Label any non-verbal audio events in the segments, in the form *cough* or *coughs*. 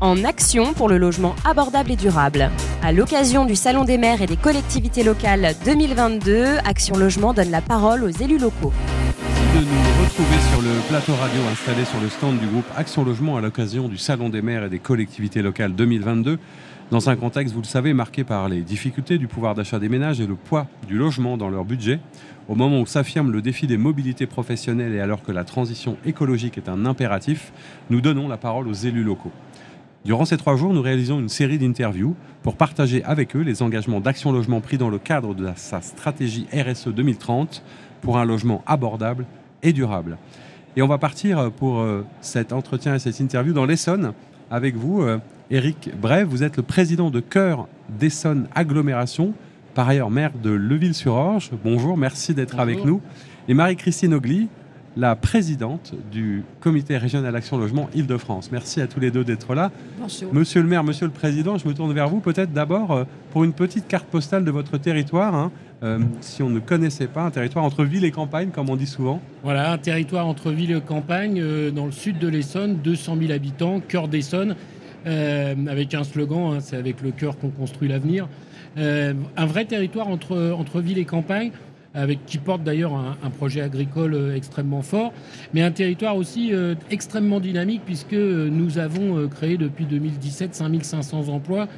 en action pour le logement abordable et durable. À l'occasion du Salon des maires et des collectivités locales 2022, Action Logement donne la parole aux élus locaux. De nous retrouver sur le plateau radio installé sur le stand du groupe Action Logement à l'occasion du Salon des maires et des collectivités locales 2022. Dans un contexte, vous le savez, marqué par les difficultés du pouvoir d'achat des ménages et le poids du logement dans leur budget, au moment où s'affirme le défi des mobilités professionnelles et alors que la transition écologique est un impératif, nous donnons la parole aux élus locaux. Durant ces trois jours, nous réalisons une série d'interviews pour partager avec eux les engagements d'Action Logement pris dans le cadre de sa stratégie RSE 2030 pour un logement abordable et durable. Et on va partir pour euh, cet entretien et cette interview dans l'Essonne avec vous, Éric euh, Brève. Vous êtes le président de Cœur d'Essonne Agglomération, par ailleurs maire de Leville-sur-Orge. Bonjour, merci d'être avec nous. Et Marie-Christine Ogli, la présidente du comité régional Action Logement Île-de-France. Merci à tous les deux d'être là. Bonjour. Monsieur le maire, monsieur le président, je me tourne vers vous peut-être d'abord euh, pour une petite carte postale de votre territoire. hein. Euh, si on ne connaissait pas, un territoire entre ville et campagne, comme on dit souvent. Voilà, un territoire entre ville et campagne, euh, dans le sud de l'Essonne, 200 000 habitants, cœur d'Essonne, euh, avec un slogan, hein, c'est avec le cœur qu'on construit l'avenir. Euh, un vrai territoire entre, entre ville et campagne, avec, qui porte d'ailleurs un, projet agricole euh, extrêmement fort, mais un territoire aussi euh, extrêmement dynamique, puisque euh, nous avons créé depuis 2017 5500 emplois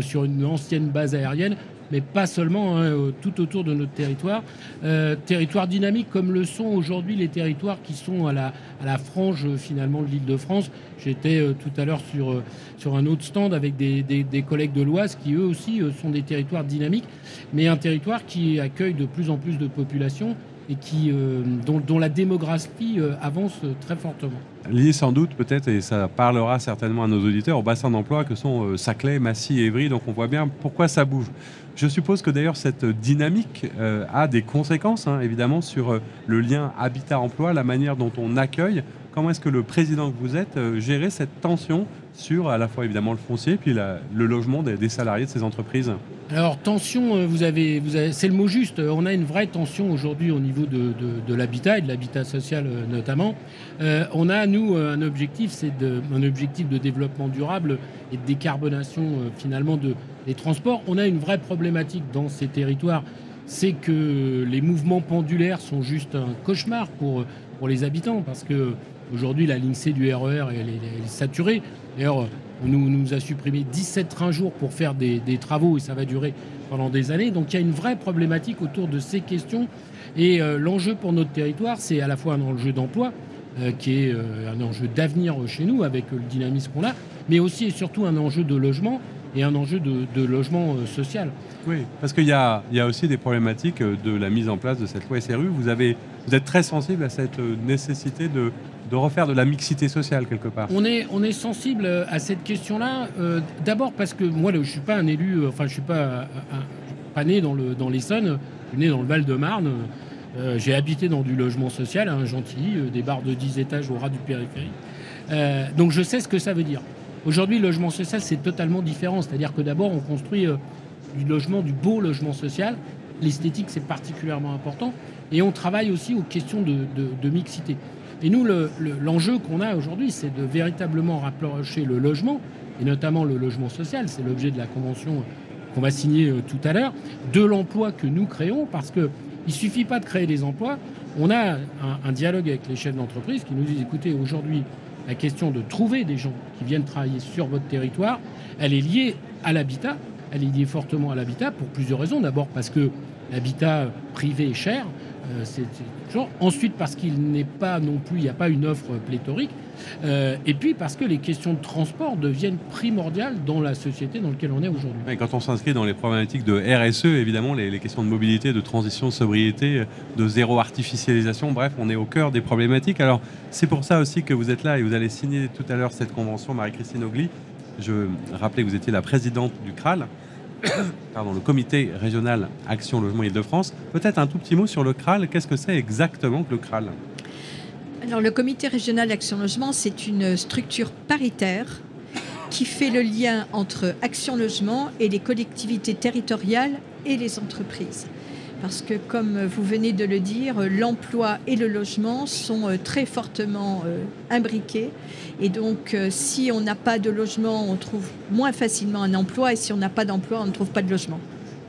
sur une ancienne base aérienne mais pas seulement, hein, euh, tout autour de notre territoire. Euh, territoire dynamique comme le sont aujourd'hui les territoires qui sont à la, à frange euh, finalement de l'île de France. J'étais euh, tout à l'heure sur, euh, sur un autre stand avec des, collègues de l'Oise qui eux aussi euh, sont des territoires dynamiques, mais un territoire qui accueille de plus en plus de population et qui, euh, dont, la démographie euh, avance très fortement. Lié sans doute peut-être, et ça parlera certainement à nos auditeurs, au bassin d'emploi que sont euh, Saclay, Massy et Évry. Donc on voit bien pourquoi ça bouge. Je suppose que d'ailleurs cette dynamique a des conséquences, hein, évidemment, sur le lien habitat-emploi, la manière dont on accueille. Comment est-ce que le président que vous êtes euh, gérait cette tension sur à la fois évidemment le foncier, puis la- le logement des, salariés de ces entreprises Alors tension, euh, vous avez, c'est le mot juste. Euh, On a une vraie tension aujourd'hui au niveau de, l'habitat et de l'habitat social notamment. On a nous un objectif, c'est un objectif de développement durable et de décarbonation finalement de, des transports. On a une vraie problématique dans ces territoires, c'est que les mouvements pendulaires sont juste un cauchemar pour pour les habitants parce que aujourd'hui la ligne C du RER est, elle est saturée. D'ailleurs, on nous, a supprimé 17 trains jours pour faire des, travaux et ça va durer pendant des années. Donc il y a une vraie problématique autour de ces questions. Et euh, l'enjeu pour notre territoire, c'est à la fois un enjeu d'emploi, euh, qui est euh, un enjeu d'avenir chez nous avec le dynamisme qu'on a, mais aussi et surtout un enjeu de logement et un enjeu de, de logement euh, social. Oui, parce qu'il y a, il y a aussi des problématiques euh, de la mise en place de cette loi SRU. Vous, avez, vous êtes très sensible à cette euh, nécessité de, de refaire de la mixité sociale quelque part. On est, on est sensible à cette question-là. euh, D'abord parce que moi, je suis pas un élu, enfin, je suis pas, un- pas né dans le dans l'Essonne. Je suis né dans le Val-de-Marne. Euh, J'ai habité dans du logement social, un gentil, euh, des bars de 10 étages au ras du périphérique. Euh, donc je sais ce que ça veut dire. Aujourd'hui, le logement social, c'est totalement différent. C'est-à-dire que d'abord, on construit euh, du logement, du beau logement social. L'esthétique, c'est particulièrement important. Et on travaille aussi aux questions de, mixité. Et nous, le- le- l'enjeu qu'on a aujourd'hui, c'est de véritablement rapprocher le logement, et notamment le logement social, c'est l'objet de la convention qu'on va signer euh, tout à l'heure, de l'emploi que nous créons, parce que il suffit pas de créer des emplois. On a un dialogue avec les chefs d'entreprise qui nous disent écoutez, aujourd'hui, la question de trouver des gens qui viennent travailler sur votre territoire, elle est liée à l'habitat. Elle est liée fortement à l'habitat pour plusieurs raisons. D'abord parce que l'habitat privé est cher. Euh. Ensuite parce qu'il n'est pas non plus, il n'y a pas une offre pléthorique. Euh, et puis parce que les questions de transport deviennent primordiales dans la société dans laquelle on est aujourd'hui. Et quand on s'inscrit dans les problématiques de RSE, évidemment, les, les questions de mobilité, de transition, de sobriété, de zéro artificialisation, bref, on est au cœur des problématiques. Alors, c'est pour ça aussi que vous êtes là et vous allez signer tout à l'heure cette convention, Marie-Christine Ogli. Je rappelais que vous étiez la présidente du CRAL, *coughs* pardon, le comité régional Action Logement Île-de-France. Peut-être un tout petit mot sur le CRAL. Qu'est-ce que c'est exactement que le CRAL? Alors, le comité régional d'Action Logement, c'est une structure paritaire qui fait le lien entre Action Logement et les collectivités territoriales et les entreprises. Parce que comme vous venez de le dire, l'emploi et le logement sont euh, très fortement euh, imbriqués. Et donc euh, si on n'a pas de logement, on trouve moins facilement un emploi, et si on n'a pas d'emploi, on ne trouve pas de logement.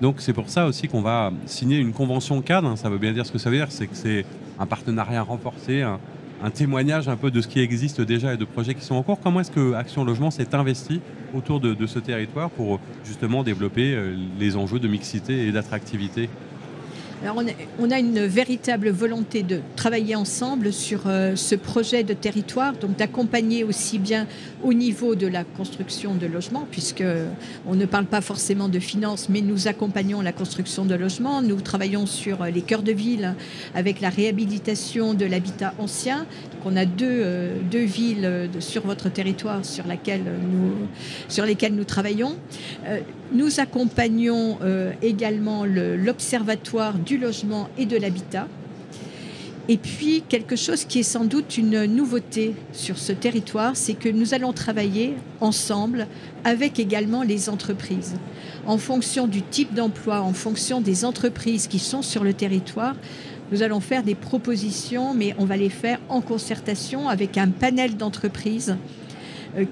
Donc c'est pour ça aussi qu'on va signer une convention cadre. hein. Ça veut bien dire ce que ça veut dire, c'est que c'est un partenariat renforcé, un, témoignage un peu de ce qui existe déjà et de projets qui sont en cours. Comment est-ce que Action Logement s'est investi autour de, ce territoire pour justement développer les enjeux de mixité et d'attractivité? On a, une véritable volonté de travailler ensemble sur euh, ce projet de territoire, donc d'accompagner aussi bien au niveau de la construction de logements, puisque on ne parle pas forcément de finances, mais nous accompagnons la construction de logements. Nous travaillons sur euh, les cœurs de ville avec la réhabilitation de l'habitat ancien. Donc on a deux, euh, villes euh, sur votre territoire sur, lesquelles nous travaillons. Euh, nous accompagnons euh, également le- l'Observatoire du logement et de l'habitat. Et puis, quelque chose qui est sans doute une nouveauté sur ce territoire, c'est que nous allons travailler ensemble avec également les entreprises. En fonction du type d'emploi, en fonction des entreprises qui sont sur le territoire, nous allons faire des propositions, mais on va les faire en concertation avec un panel d'entreprises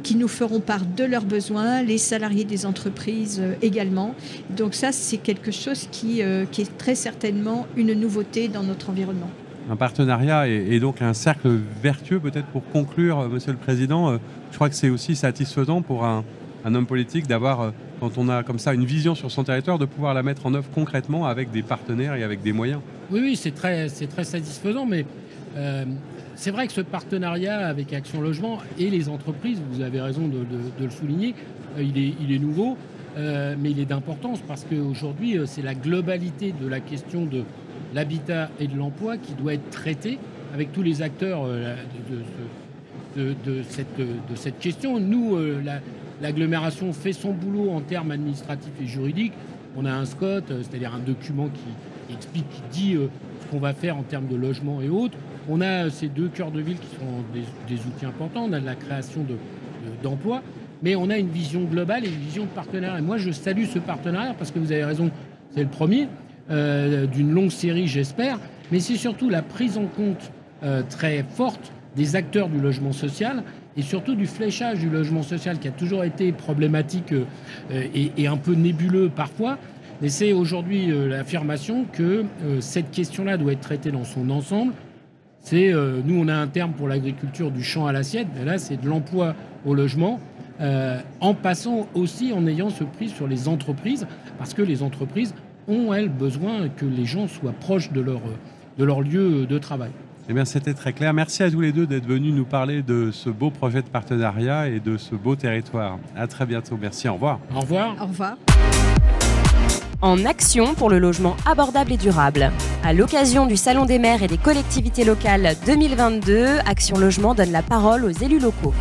qui nous feront part de leurs besoins, les salariés des entreprises euh, également. Donc ça, c'est quelque chose qui, euh, qui est très certainement une nouveauté dans notre environnement. Un partenariat et, et donc un cercle vertueux peut-être pour conclure, euh, Monsieur le Président. euh, je crois que c'est aussi satisfaisant pour un, un homme politique d'avoir, euh, quand on a comme ça une vision sur son territoire, de pouvoir la mettre en œuvre concrètement avec des partenaires et avec des moyens. Oui, oui, c'est très, c'est très satisfaisant, mais euh, c'est vrai que ce partenariat avec Action Logement et les entreprises, vous avez raison de, le souligner, euh, il, est, nouveau, euh, mais il est d'importance parce qu'aujourd'hui, euh, c'est la globalité de la question de l'habitat et de l'emploi qui doit être traitée avec tous les acteurs de, de ce- de- de cette, question. Nous, la- l'agglomération fait son boulot en termes administratifs et juridiques. On a un SCOT, c'est-à-dire un document qui, explique, qui dit ce qu'on va faire en termes de logement et autres. On a ces deux cœurs de ville qui sont des, outils importants. On a de la création de- de- d'emplois, mais on a une vision globale et une vision de partenariat. Et moi, je salue ce partenariat parce que vous avez raison, c'est le premier euh, d'une longue série, j'espère. Mais c'est surtout la prise en compte euh, très forte des acteurs du logement social et surtout du fléchage du logement social qui a toujours été problématique euh, et, et un peu nébuleux parfois. Mais c'est aujourd'hui l'affirmation que cette question-là doit être traitée dans son ensemble. C'est euh, nous, on a un terme pour l'agriculture du champ à l'assiette, mais là, c'est de l'emploi au logement, euh, en passant aussi en ayant ce prix sur les entreprises, parce que les entreprises ont elles besoin que les gens soient proches de leur de leur lieu de travail. Eh bien, c'était très clair. Merci à tous les deux d'être venus nous parler de ce beau projet de partenariat et de ce beau territoire. À très bientôt. Merci. Au revoir. Au revoir. Au revoir. En action pour le logement abordable et durable. À l'occasion du Salon des maires et des collectivités locales 2022, Action Logement donne la parole aux élus locaux.